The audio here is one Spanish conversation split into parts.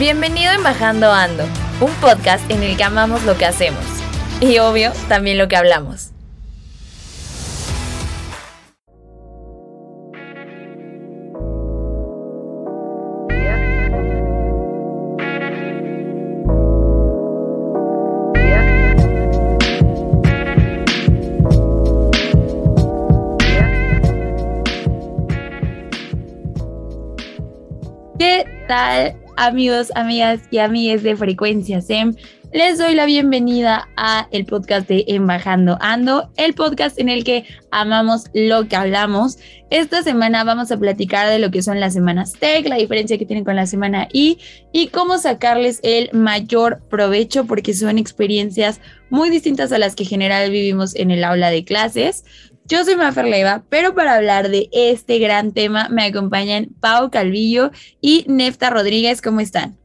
Bienvenido en Bajando Ando, un podcast en el que amamos lo que hacemos y obvio también lo que hablamos. ¿Qué tal, amigos, amigas y amigues de Frecuencia? Les doy la bienvenida a el podcast de Embajando Ando, el podcast en el que amamos lo que hablamos. Esta semana vamos a platicar de lo que son las semanas Tech, la diferencia que tienen con la semana I y cómo sacarles el mayor provecho porque son experiencias muy distintas a las que en general vivimos en el aula de clases. Yo soy Mafer Leiva, pero para hablar de este gran tema me acompañan Pau Calvillo y Nefta Rodríguez. ¿Cómo están?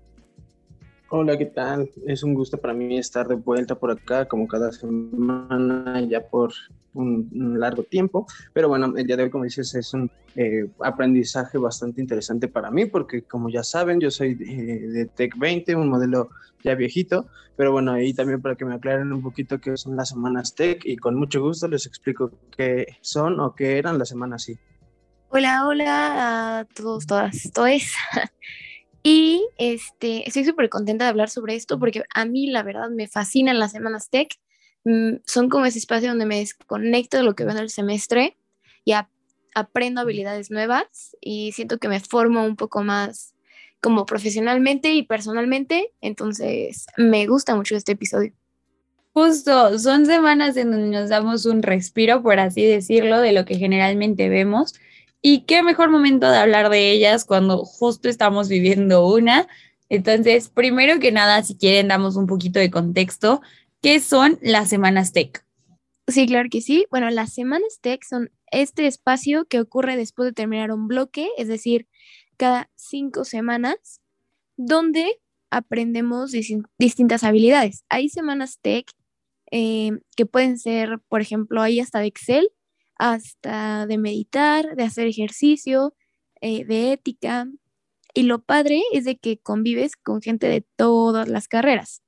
Hola, ¿qué tal? Es un gusto para mí estar de vuelta por acá, como cada semana, ya por un, largo tiempo. Pero bueno, el día de hoy, como dices, es un eh, aprendizaje bastante interesante para mí, porque como ya saben, yo soy de, de Tech 20, un modelo ya viejito, pero bueno, ahí también para que me aclaren un poquito qué son las semanas Tech y con mucho gusto les explico qué son o qué eran las semanas sí. Hola, hola a todos, todas, todes. Y este, estoy súper contenta de hablar sobre esto porque a mí la verdad me fascinan las semanas tech. Mm, son como ese espacio donde me desconecto de lo que veo en el semestre y a- aprendo habilidades nuevas y siento que me formo un poco más como profesionalmente y personalmente. Entonces me gusta mucho este episodio. Justo, son semanas en donde nos damos un respiro, por así decirlo, de lo que generalmente vemos. Y qué mejor momento de hablar de ellas cuando justo estamos viviendo una. Entonces, primero que nada, si quieren, damos un poquito de contexto. ¿Qué son las semanas tech? Sí, claro que sí. Bueno, las semanas tech son este espacio que ocurre después de terminar un bloque, es decir, cada cinco semanas, donde aprendemos distin- distintas habilidades. Hay semanas tech eh, que pueden ser, por ejemplo, hay hasta de Excel, hasta de meditar, de hacer ejercicio, eh, de ética. Y lo padre es de que convives con gente de todas las carreras.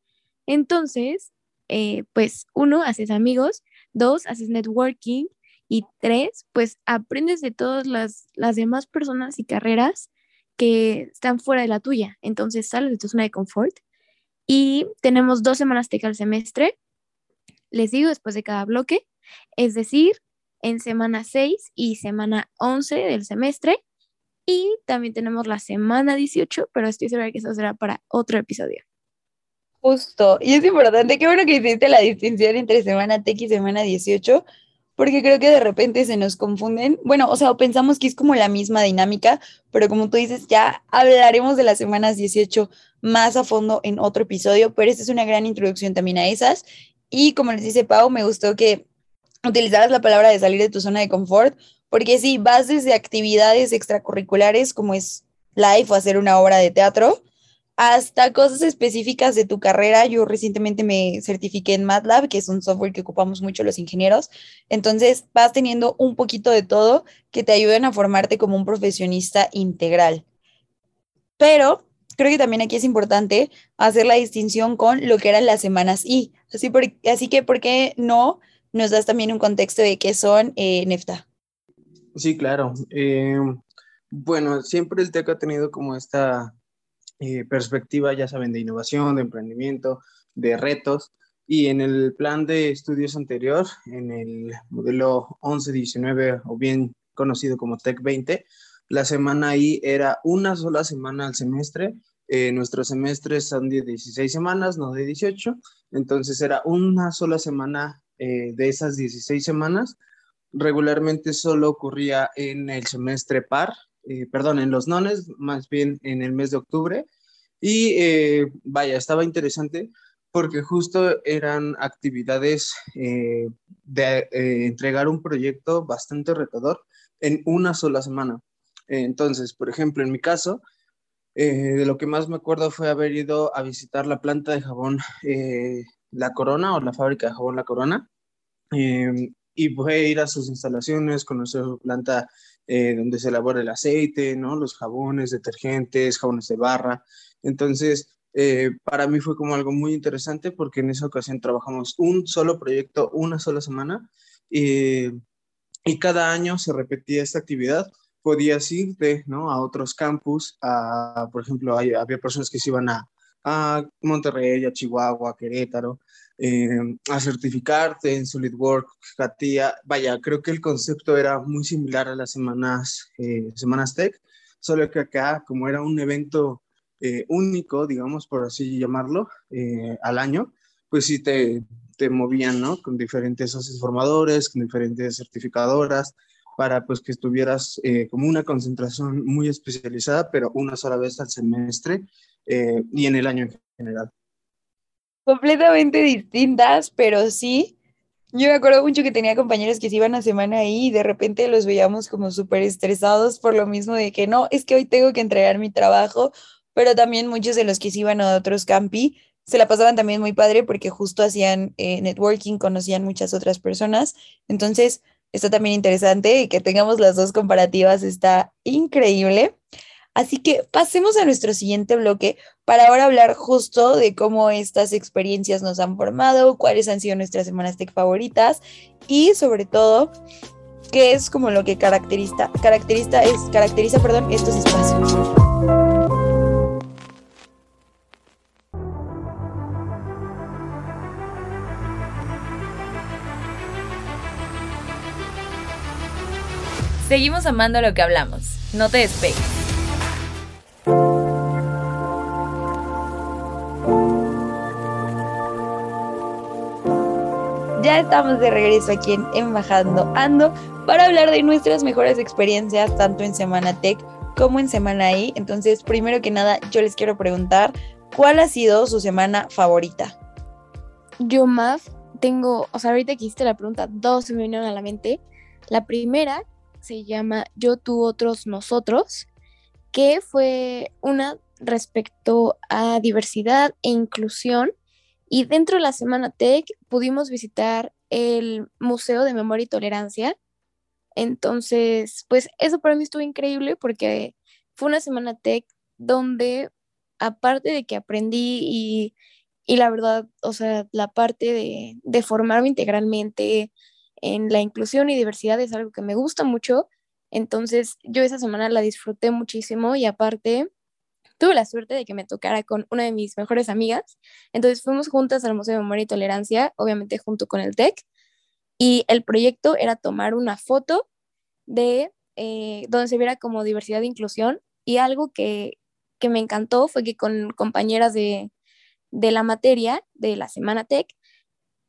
Entonces, eh, pues uno, haces amigos, dos, haces networking y tres, pues aprendes de todas las, las demás personas y carreras que están fuera de la tuya. Entonces sales de tu zona de confort y tenemos dos semanas tech al semestre, les digo, después de cada bloque, es decir, en semana 6 y semana 11 del semestre. Y también tenemos la semana 18, pero estoy segura que eso será para otro episodio. Justo, y es importante, qué bueno que hiciste la distinción entre semana tech y semana 18, porque creo que de repente se nos confunden. Bueno, o sea, pensamos que es como la misma dinámica, pero como tú dices, ya hablaremos de las semanas 18 más a fondo en otro episodio, pero esta es una gran introducción también a esas. Y como les dice Pau, me gustó que utilizaras la palabra de salir de tu zona de confort, porque sí, vas desde actividades extracurriculares como es live o hacer una obra de teatro, hasta cosas específicas de tu carrera. Yo recientemente me certifiqué en MATLAB, que es un software que ocupamos mucho los ingenieros. Entonces vas teniendo un poquito de todo que te ayuden a formarte como un profesionista integral. Pero creo que también aquí es importante hacer la distinción con lo que eran las semanas I. Así, por, así que, ¿por qué no nos das también un contexto de qué son eh, Nefta? Sí, claro. Eh, bueno, siempre el TEC ha tenido como esta eh, perspectiva, ya saben, de innovación, de emprendimiento, de retos. Y en el plan de estudios anterior, en el modelo 11-19 o bien conocido como TEC 20, la semana ahí era una sola semana al semestre. Eh, nuestros semestres son de 16 semanas, no de 18. Entonces era una sola semana eh, de esas 16 semanas. Regularmente solo ocurría en el semestre par, eh, perdón, en los nones, más bien en el mes de octubre. Y eh, vaya, estaba interesante porque justo eran actividades eh, de entregar un proyecto bastante retador en una sola semana. Entonces, por ejemplo, en mi caso, de lo que más me acuerdo fue haber ido a visitar la planta de jabón La Corona o la fábrica de jabón La Corona. y fue ir a sus instalaciones, conocer su planta donde se elabora el aceite, ¿no? los jabones, detergentes, jabones de barra. Entonces, eh, para mí fue como algo muy interesante porque en esa ocasión trabajamos un solo proyecto, una sola semana, y cada año se repetía esta actividad. Podías irte ¿no? a otros campus, a, por ejemplo, había personas que se iban a, a Monterrey, a Chihuahua, a Querétaro, eh, a certificarte en SolidWorks, CATIA. Vaya, creo que el concepto era muy similar a las semanas, eh, semanas Tech, solo que acá, como era un evento eh, único, digamos, por así llamarlo, eh, al año, pues sí te, te movían, ¿no? Con diferentes socios formadores, con diferentes certificadoras, para pues que estuvieras eh, como una concentración muy especializada, pero una sola vez al semestre y en el año en general. Completamente distintas, pero sí. Yo me acuerdo mucho que tenía compañeros que se iban a semana ahí y de repente los veíamos como súper estresados por lo mismo de que no, es que hoy tengo que entregar mi trabajo pero también muchos de los que se iban a otros campi se la pasaban también muy padre porque justo hacían eh, networking, conocían muchas otras personas. Entonces, está también interesante y que tengamos las dos comparativas está increíble. Así que pasemos a nuestro siguiente bloque para ahora hablar justo de cómo estas experiencias nos han formado, cuáles han sido nuestras semanas tech favoritas y sobre todo qué es como lo que caracteriza, caracteriza, es, caracteriza perdón, estos espacios. Seguimos amando lo que hablamos. No te despegues. Ya estamos de regreso aquí en Embajando Ando para hablar de nuestras mejores experiencias tanto en Semana Tech como en Semana I. Entonces, primero que nada, yo les quiero preguntar, ¿cuál ha sido su semana favorita? Yo, más tengo, o sea, ahorita que hiciste la pregunta, dos se me vinieron a la mente. La primera se llama Yo, tú, otros, nosotros, que fue una respecto a diversidad e inclusión. Y dentro de la Semana Tech pudimos visitar el Museo de Memoria y Tolerancia. Entonces, pues eso para mí estuvo increíble porque fue una Semana Tech donde, aparte de que aprendí y, y la verdad, o sea, la parte de, de formarme integralmente, en la inclusión y diversidad es algo que me gusta mucho. Entonces yo esa semana la disfruté muchísimo y aparte tuve la suerte de que me tocara con una de mis mejores amigas. Entonces fuimos juntas al Museo de Memoria y Tolerancia, obviamente junto con el TEC, y el proyecto era tomar una foto de eh, donde se viera como diversidad e inclusión y algo que, que me encantó fue que con compañeras de, de la materia de la Semana TEC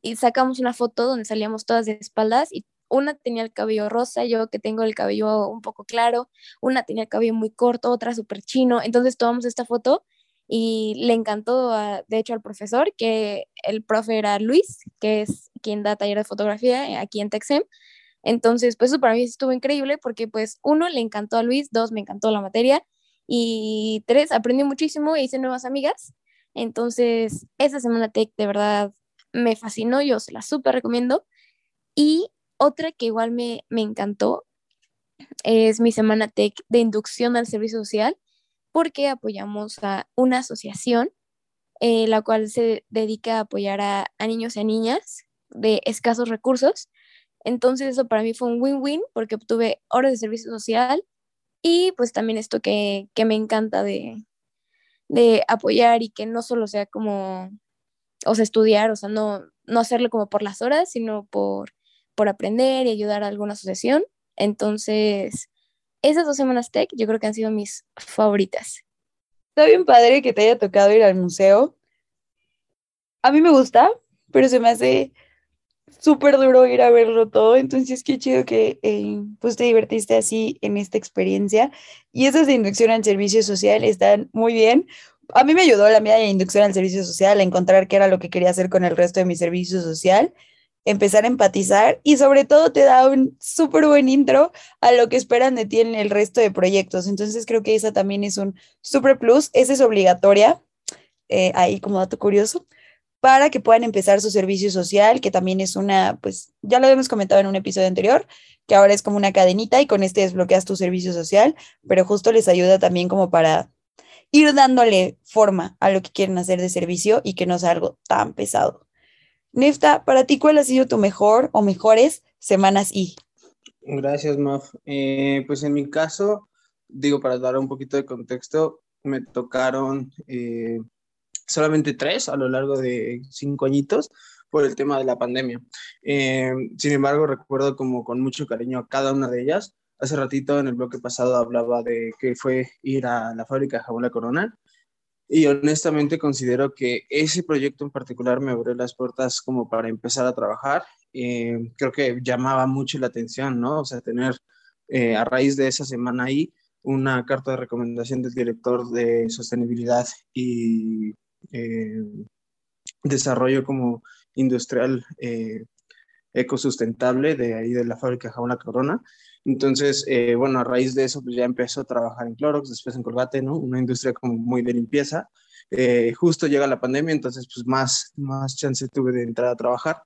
y sacamos una foto donde salíamos todas de espaldas y una tenía el cabello rosa, yo que tengo el cabello un poco claro, una tenía el cabello muy corto, otra súper chino. Entonces tomamos esta foto y le encantó, de hecho, al profesor, que el profe era Luis, que es quien da taller de fotografía aquí en Texem. Entonces, pues eso para mí estuvo increíble porque pues uno, le encantó a Luis, dos, me encantó la materia y tres, aprendí muchísimo e hice nuevas amigas. Entonces, esa semana tech de verdad me fascinó, yo se la súper recomiendo. Y otra que igual me, encantó es mi semana tech de inducción al servicio social, porque apoyamos a una asociación, eh, la cual se dedica a apoyar a, niños y a niñas de escasos recursos. Entonces eso para mí fue un win-win porque obtuve horas de servicio social y pues también esto que, me encanta de, de apoyar y que no solo sea como o sea, estudiar, o sea, no, no hacerlo como por las horas, sino por, por aprender y ayudar a alguna asociación. Entonces, esas dos semanas tech yo creo que han sido mis favoritas. Está bien padre que te haya tocado ir al museo. A mí me gusta, pero se me hace súper duro ir a verlo todo. Entonces, qué chido que eh, pues te divertiste así en esta experiencia. Y esas de inducción al servicio social están muy bien a mí me ayudó la mía de inducción al servicio social a encontrar qué era lo que quería hacer con el resto de mi servicio social, empezar a empatizar y sobre todo te da un súper buen intro a lo que esperan de ti en el resto de proyectos. Entonces creo que esa también es un super plus, esa es obligatoria, eh, ahí como dato curioso para que puedan empezar su servicio social, que también es una, pues ya lo hemos comentado en un episodio anterior, que ahora es como una cadenita y con este desbloqueas tu servicio social, pero justo les ayuda también como para ir dándole forma a lo que quieren hacer de servicio y que no sea algo tan pesado. Nefta, para ti, ¿cuál ha sido tu mejor o mejores semanas y? Gracias, Maf. Eh, pues en mi caso, digo, para dar un poquito de contexto, me tocaron eh, solamente tres a lo largo de cinco añitos por el tema de la pandemia. Eh, sin embargo, recuerdo como con mucho cariño a cada una de ellas. Hace ratito en el bloque pasado hablaba de que fue ir a la fábrica de jabón La Corona y honestamente considero que ese proyecto en particular me abrió las puertas como para empezar a trabajar. Eh, creo que llamaba mucho la atención, ¿no? O sea, tener eh, a raíz de esa semana ahí una carta de recomendación del director de sostenibilidad y eh, desarrollo como industrial eh, ecosustentable de ahí de la fábrica Jauna Corona. Entonces, eh, bueno, a raíz de eso, pues ya empezó a trabajar en Clorox, después en Colgate, ¿no? Una industria como muy de limpieza. justo llega la pandemia, entonces, pues más, más chance tuve de entrar a trabajar.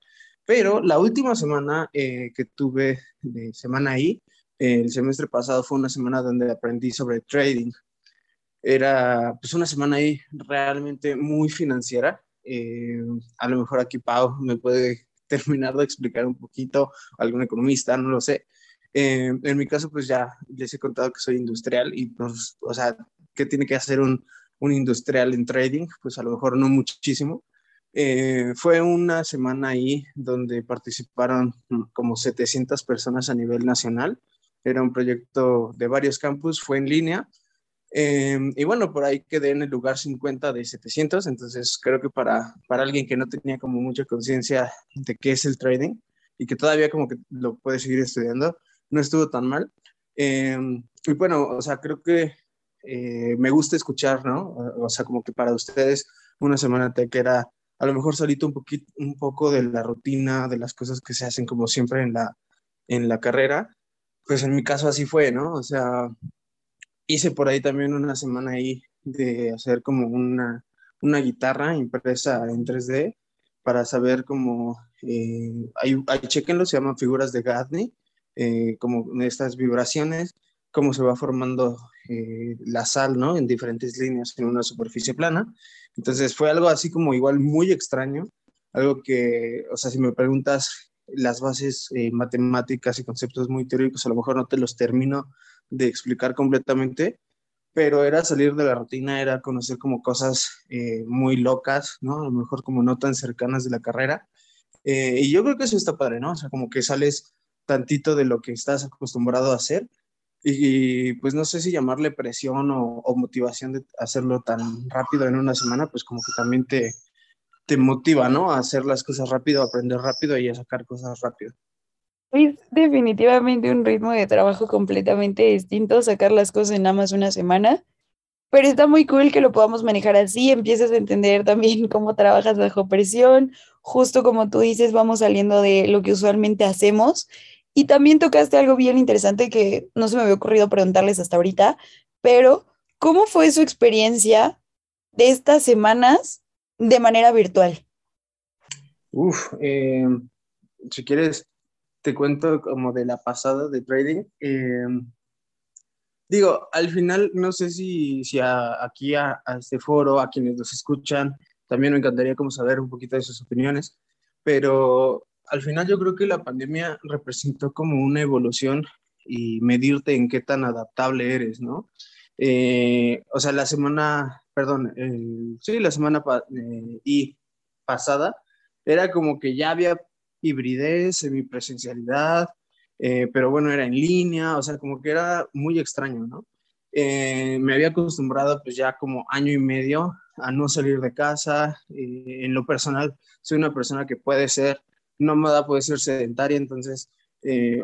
Pero la última semana que tuve de semana ahí, el semestre pasado fue una semana donde aprendí sobre trading. Era pues una semana ahí realmente muy financiera. Eh, a lo mejor aquí Pau me puede terminar de explicar un poquito, algún economista, no lo sé. Eh, en mi caso, pues ya les he contado que soy industrial y pues, o sea, ¿qué tiene que hacer un, un industrial en trading? Pues a lo mejor no muchísimo. Eh, fue una semana ahí donde participaron como 700 personas a nivel nacional. Era un proyecto de varios campus, fue en línea Em, y bueno, por ahí quedé en el lugar 50 de 700, entonces creo que para, para alguien que no tenía como mucha conciencia de qué es el trading y que todavía como que lo puede seguir estudiando, no estuvo tan mal. Em, y bueno, o sea, creo que eh, me gusta escuchar, ¿no? O sea, como que para ustedes una semana tech era a lo mejor solito un, poquito, un poco de la rutina, de las cosas que se hacen como siempre en la, en la carrera. Pues en mi caso así fue, ¿no? O sea, hice por ahí también una semana ahí de hacer como una, una guitarra impresa en 3D para saber cómo, eh, hay, hay, chequenlo, se llaman figuras de Gatsby, eh, como estas vibraciones, cómo se va formando eh, la sal, ¿no? En diferentes líneas en una superficie plana. Entonces fue algo así como igual muy extraño, algo que, o sea, si me preguntas las bases eh, matemáticas y conceptos muy teóricos, a lo mejor no te los termino de explicar completamente, pero era salir de la rutina, era conocer como cosas eh, muy locas, ¿no? A lo mejor como no tan cercanas de la carrera. Y yo creo que eso está padre, ¿no? O sea, como que sales tantito de lo que estás acostumbrado a hacer y, pues no sé si llamarle presión o, motivación de hacerlo tan rápido en una semana, pues como que también te, te motiva, ¿no? A hacer las cosas rápido, aprender rápido y a sacar cosas rápido. Es definitivamente un ritmo de trabajo completamente distinto, sacar las cosas en nada más una semana, pero está muy cool que lo podamos manejar así, empiezas a entender también cómo trabajas bajo presión, justo como tú dices, vamos saliendo de lo que usualmente hacemos. Y también tocaste algo bien interesante que no se me había ocurrido preguntarles hasta ahorita, pero ¿cómo fue su experiencia de estas semanas de manera virtual? Uf, eh, si quieres, te cuento como de la pasada de trading. Eh, digo, al final, no sé si, si aquí a, a, este foro, a quienes nos escuchan, también me encantaría como saber un poquito de sus opiniones, pero al final yo creo que la pandemia representó como una evolución y medirte en qué tan adaptable eres, ¿no? Eh, o sea, la semana, perdón, eh, sí, la semana eh, y pasada, era como que ya había hibridez, semipresencialidad, eh, pero bueno, era en línea, o sea, como que era muy extraño, ¿no? Eh, me había acostumbrado pues ya como año y medio a no salir de casa. Eh, en lo personal, soy una persona que puede ser nómada, puede ser sedentaria, entonces,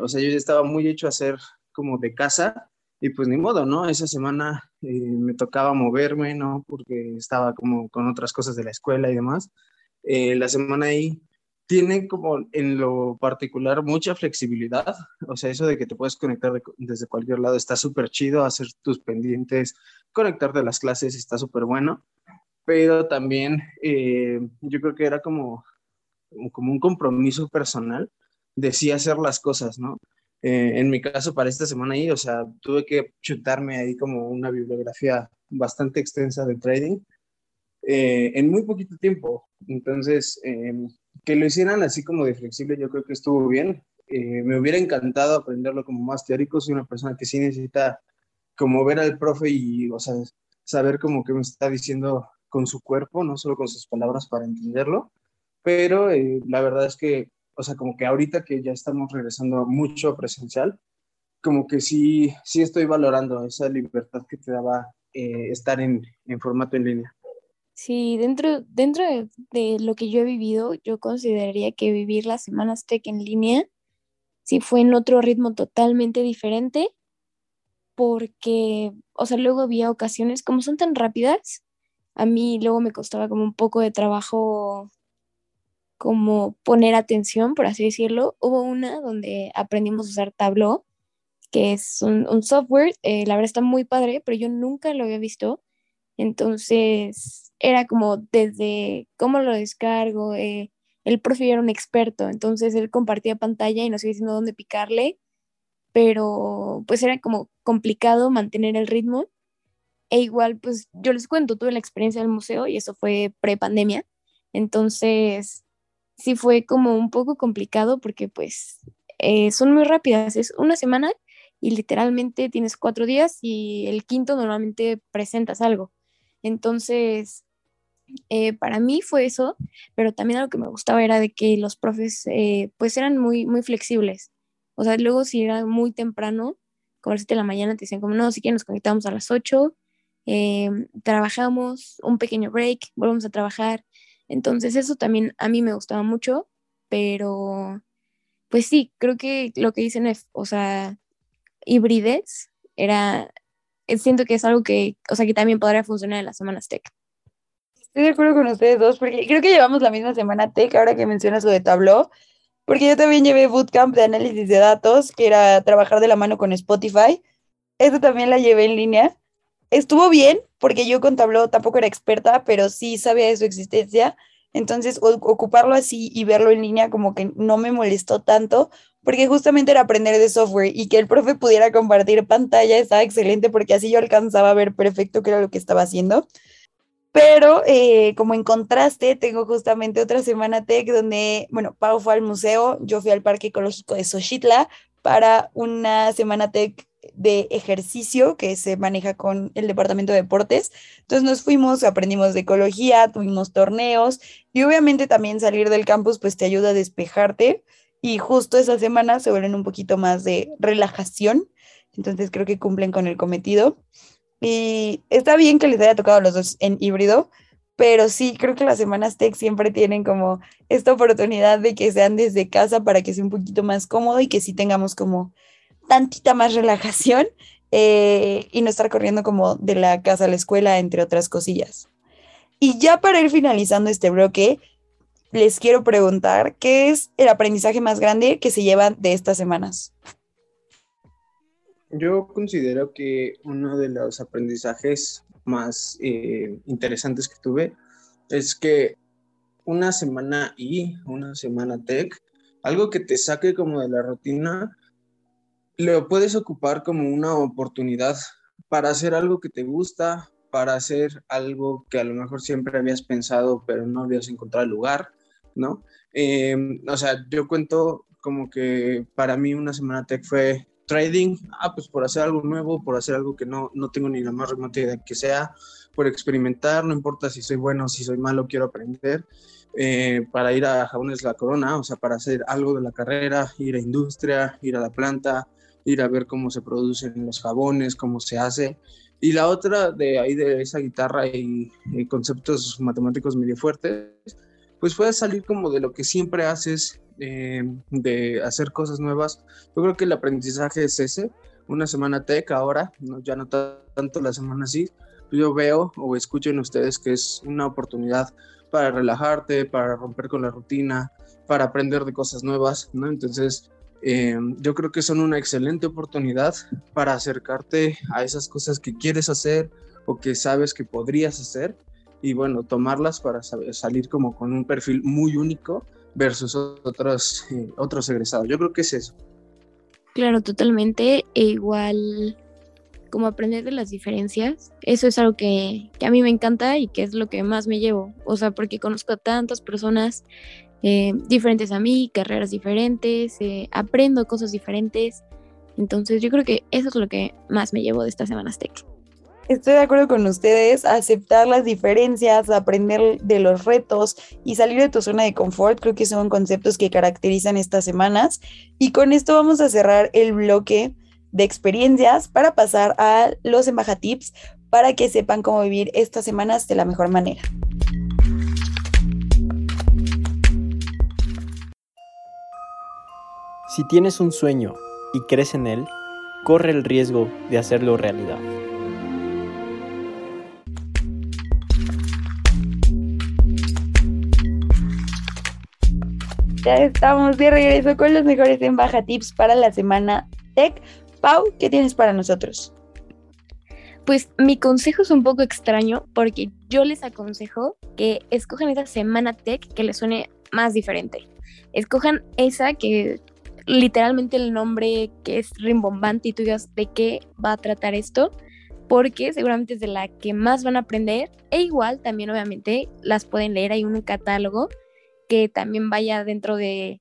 o sea, yo ya estaba muy hecho a ser como de casa y pues ni modo, ¿no? Esa semana eh, me tocaba moverme, ¿no? Porque estaba como con otras cosas de la escuela y demás. Eh, la semana ahí tiene como en lo particular mucha flexibilidad, o sea, eso de que te puedes conectar desde cualquier lado está súper chido, hacer tus pendientes, conectarte a las clases está súper bueno, pero también eh, yo creo que era como, como un compromiso personal de sí hacer las cosas, ¿no? Eh, en mi caso, para esta semana ahí, o sea, tuve que chutarme ahí como una bibliografía bastante extensa de trading eh, en muy poquito tiempo. Entonces, em, que lo hicieran así como de flexible, yo creo que estuvo bien. Eh, me hubiera encantado aprenderlo como más teórico. Soy una persona que sí necesita como ver al profe y, o sea, saber como que me está diciendo con su cuerpo, no solo con sus palabras para entenderlo. Pero la verdad es que o sea, como que ahorita que ya estamos regresando mucho presencial, como que sí, sí estoy valorando esa libertad que te daba eh, estar en, en, formato en línea. Sí, dentro, dentro de, de, lo que yo he vivido, yo consideraría que vivir las semanas tech en línea sí fue en otro ritmo totalmente diferente, porque, o sea, luego había ocasiones, como son tan rápidas, a mí luego me costaba como un poco de trabajo como poner atención, por así decirlo. Hubo una donde aprendimos a usar Tableau, que es un, software, eh, la verdad está muy padre, pero yo nunca lo había visto. Entonces era como desde cómo lo descargo, eh, el profe era un experto, entonces él compartía pantalla y nos iba diciendo dónde picarle, pero pues era como complicado mantener el ritmo. E igual, pues yo les cuento, tuve la experiencia del museo y eso fue pre-pandemia. Entonces, sí fue como un poco complicado porque pues eh, son muy rápidas, es una semana y literalmente tienes cuatro días y el quinto normalmente presentas algo. Entonces, eh, para mí fue eso, pero también algo que me gustaba era de que los profes eh, pues eran muy, muy flexibles. O sea, luego si era muy temprano, como a las 7 de la mañana, te decían como, no, si que nos conectamos a las 8, trabajamos, un pequeño break, volvemos a trabajar, entonces eso también a mí me gustaba mucho, pero pues sí, creo que lo que dicen es, o sea, hibridez era, eh, siento que es algo que, o sea, que también podría funcionar en las semanas tech. Estoy de acuerdo con ustedes dos, porque creo que llevamos la misma semana tech, ahora que mencionas lo de Tableau, porque yo también llevé bootcamp de análisis de datos, que era trabajar de la mano con Spotify. Eso también la llevé en línea estuvo bien, porque yo con Tableau tampoco era experta, pero sí sabía de su existencia. Entonces, ocuparlo así y verlo en línea como que no me molestó tanto, porque justamente era aprender de software y que el profe pudiera compartir pantalla estaba excelente porque así yo alcanzaba a ver perfecto qué era lo que estaba haciendo. Pero eh, como en contraste, tengo justamente otra semana tech donde, bueno, Pau fue al museo, yo fui al Parque Ecológico de Xochitla para una semana tech de ejercicio que se maneja con el departamento de deportes. Entonces nos fuimos, aprendimos de ecología, tuvimos torneos y obviamente también salir del campus pues te ayuda a despejarte y justo esa semana se vuelven un poquito más de relajación. Entonces creo que cumplen con el cometido. Y está bien que les haya tocado a los dos en híbrido, pero sí creo que las semanas tech siempre tienen como esta oportunidad de que sean desde casa para que sea un poquito más cómodo y que sí tengamos como tantita más relajación eh, y no estar corriendo como de la casa a la escuela, entre otras cosillas. Y ya para ir finalizando este bloque, les quiero preguntar, ¿qué es el aprendizaje más grande que se llevan de estas semanas? Yo considero que uno de los aprendizajes más eh, interesantes que tuve es que una semana y una semana tech, algo que te saque como de la rutina, lo puedes ocupar como una oportunidad para hacer algo que te gusta, para hacer algo que a lo mejor siempre habías pensado, pero no habías encontrado lugar, ¿no? Em, o sea, yo cuento como que para mí una semana tech fue trading, ah, pues por hacer algo nuevo, por hacer algo que no, no tengo ni la más remota idea que sea, por experimentar, no importa si soy bueno, si soy malo, quiero aprender, eh, para ir a Jabones La Corona, o sea, para hacer algo de la carrera, ir a industria, ir a la planta, ir a ver cómo se producen los jabones, cómo se hace. Y la otra de ahí de esa guitarra y, conceptos matemáticos medio fuertes, pues puede salir como de lo que siempre haces, eh, de hacer cosas nuevas. Yo creo que el aprendizaje es ese, una semana tech ahora, ya no tanto la semana así, yo veo o escucho en ustedes que es una oportunidad para relajarte, para romper con la rutina, para aprender de cosas nuevas, ¿no? Entonces, eh, yo creo que son una excelente oportunidad para acercarte a esas cosas que quieres hacer o que sabes que podrías hacer y bueno, tomarlas para salir como con un perfil muy único versus otros, eh, otros egresados. Yo creo que es eso. Claro, totalmente. E igual como aprender de las diferencias. Eso es algo que, a mí me encanta y que es lo que más me llevo. O sea, porque conozco a tantas personas eh, diferentes a mí, carreras diferentes, eh, aprendo cosas diferentes. Entonces yo creo que eso es lo que más me llevo de estas semanas tech. Estoy de acuerdo con ustedes, aceptar las diferencias, aprender de los retos y salir de tu zona de confort, creo que son conceptos que caracterizan estas semanas. Y con esto vamos a cerrar el bloque de experiencias para pasar a los embajatips para que sepan cómo vivir estas semanas de la mejor manera. Si tienes un sueño y crees en él, corre el riesgo de hacerlo realidad. Ya estamos de regreso con los mejores Embaja Tips para la semana Tech. Pau, ¿qué tienes para nosotros? Pues mi consejo es un poco extraño porque yo les aconsejo que escojan esa semana tech que les suene más diferente. Escojan esa que literalmente el nombre que es rimbombante y tú digas de qué va a tratar esto, porque seguramente es de la que más van a aprender e igual también obviamente las pueden leer, hay un catálogo que también vaya dentro de,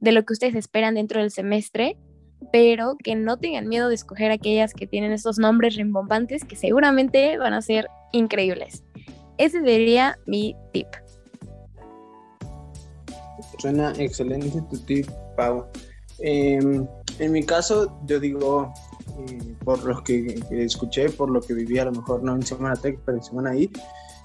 lo que ustedes esperan dentro del semestre, pero que no tengan miedo de escoger aquellas que tienen estos nombres rimbombantes que seguramente van a ser increíbles. Ese sería mi tip. Suena excelente tu tip, Pau. Em, en mi caso, yo digo, eh, por lo que, escuché, por lo que viví, a lo mejor no en Semana Tech, pero en Semana I,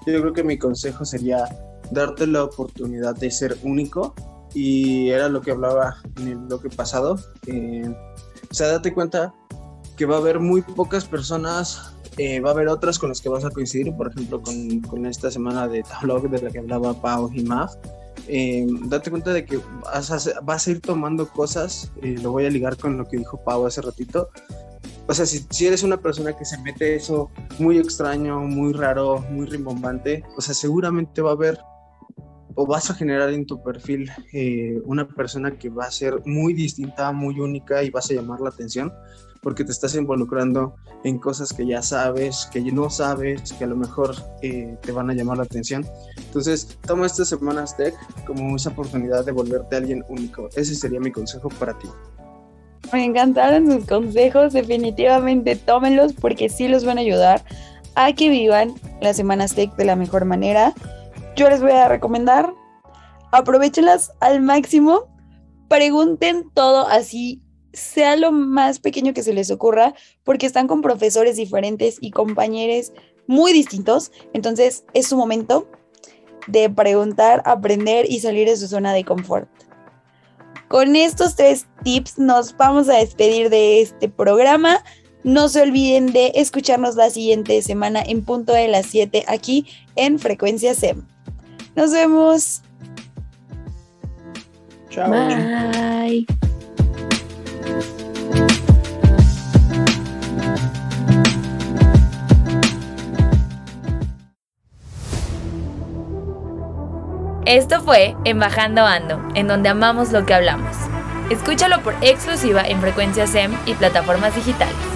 yo creo que mi consejo sería darte la oportunidad de ser único y era lo que hablaba en el bloque pasado. Eh, o sea, date cuenta que va a haber muy pocas personas, eh, va a haber otras con las que vas a coincidir, por ejemplo, con, con esta semana de Tablock de la que hablaba Pau y Maf. Eh, date cuenta de que vas a, vas ir tomando cosas, lo voy a ligar con lo que dijo Pau hace ratito, o sea, si, si, eres una persona que se mete eso muy extraño, muy raro, muy rimbombante, o sea, seguramente va a haber o vas a generar en tu perfil eh, una persona que va a ser muy distinta, muy única y vas a llamar la atención porque te estás involucrando en cosas que ya sabes, que no sabes, que a lo mejor eh, te van a llamar la atención. Entonces, toma estas semanas tech como esa oportunidad de volverte alguien único. Ese sería mi consejo para ti. Me encantaron sus consejos, definitivamente tómenlos porque sí los van a ayudar a que vivan las semanas tech de la mejor manera yo les voy a recomendar, aprovechenlas al máximo, pregunten todo así, sea lo más pequeño que se les ocurra, porque están con profesores diferentes y compañeros muy distintos, entonces es su momento de preguntar, aprender y salir de su zona de confort. Con estos tres tips nos vamos a despedir de este programa. No se olviden de escucharnos la siguiente semana en punto de las 7 aquí en Frecuencia SEM. Nos vemos. Chao. Bye. Esto fue Embajando Ando, en donde amamos lo que hablamos. Escúchalo por exclusiva en frecuencia SEM y plataformas digitales.